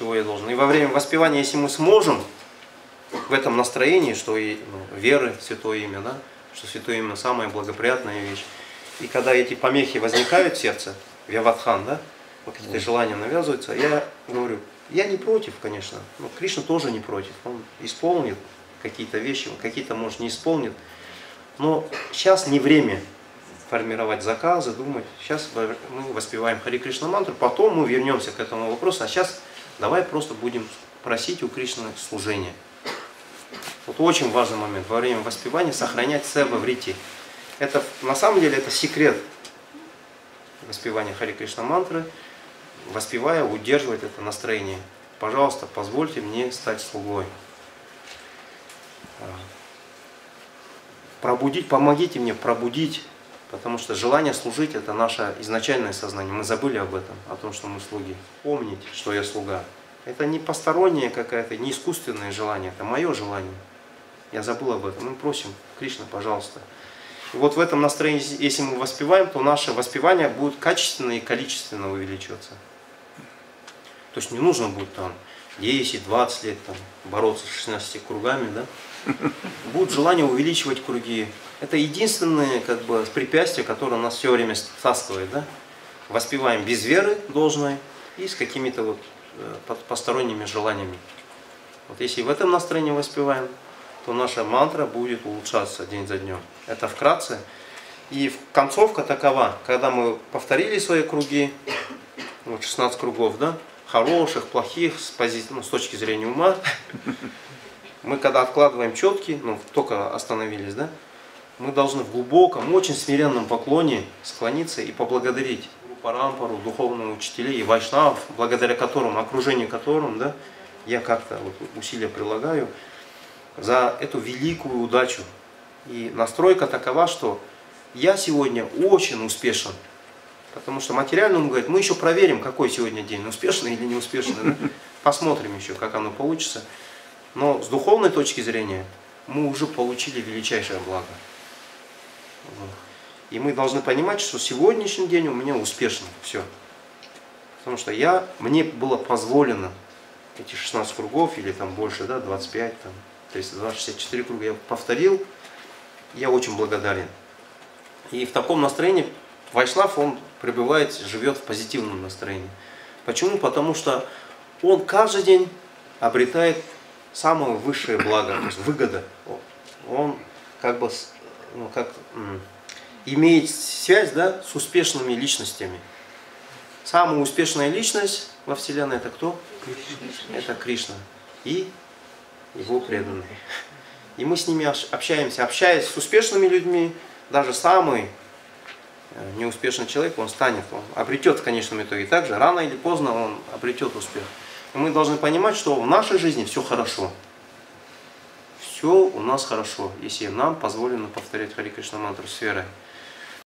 чего я должен. И во время воспевания, если мы сможем в этом настроении, что и ну, веры, святое имя, да, что святое имя самая благоприятная вещь. И когда эти помехи возникают в сердце, Вяватхан, да, вот какие-то желания навязываются, я говорю, я не против, конечно, но Кришна тоже не против. Он исполнит какие-то вещи, какие-то, может, не исполнит. Но сейчас не время формировать заказы, думать. Сейчас мы воспеваем Хари Кришна мантру, потом мы вернемся к этому вопросу, а сейчас давай просто будем просить у Кришны служения. Вот очень важный момент во время воспевания сохранять себя в рите. Это на самом деле это секрет воспевания Хари Кришна мантры, воспевая, удерживать это настроение. Пожалуйста, позвольте мне стать слугой. Пробудить, помогите мне пробудить Потому что желание служить – это наше изначальное сознание. Мы забыли об этом, о том, что мы слуги. Помнить, что я слуга. Это не постороннее какое-то, не искусственное желание, это мое желание. Я забыл об этом. Мы просим, Кришна, пожалуйста. И вот в этом настроении, если мы воспеваем, то наше воспевание будет качественно и количественно увеличиваться. То есть не нужно будет там 10-20 лет там, бороться с 16 кругами, да? Будет желание увеличивать круги, это единственное как бы, препятствие, которое нас все время стаскивает. Да? Воспеваем без веры должной и с какими-то вот э, посторонними желаниями. Вот если в этом настроении воспеваем, то наша мантра будет улучшаться день за днем. Это вкратце. И концовка такова, когда мы повторили свои круги, вот 16 кругов, да, хороших, плохих, с, пози... ну, с точки зрения ума, мы когда откладываем четки, ну, только остановились, да, мы должны в глубоком, очень смиренном поклоне склониться и поблагодарить Парампару, духовного учителей и вайшнавов, благодаря которым, окружению которым, да, я как-то вот усилия прилагаю, за эту великую удачу. И настройка такова, что я сегодня очень успешен. Потому что материально он говорит, мы еще проверим, какой сегодня день, успешный или неуспешный. Да? Посмотрим еще, как оно получится. Но с духовной точки зрения мы уже получили величайшее благо. И мы должны понимать, что сегодняшний день у меня успешный. Все. Потому что я, мне было позволено эти 16 кругов, или там больше, да, 25, там, 32, 64 круга, я повторил. Я очень благодарен. И в таком настроении Вайшлав, он пребывает, живет в позитивном настроении. Почему? Потому что он каждый день обретает самое высшее благо, то есть выгода. Он как бы ну, как, имеет связь да, с успешными личностями. Самая успешная личность во Вселенной это кто? Кришна. Это Кришна. И его преданные. И мы с ними общаемся. Общаясь с успешными людьми, даже самый э, неуспешный человек, он станет, он обретет в конечном итоге. Также рано или поздно он обретет успех. И мы должны понимать, что в нашей жизни все хорошо все у нас хорошо, если нам позволено повторять Хари Кришна мантру с верой.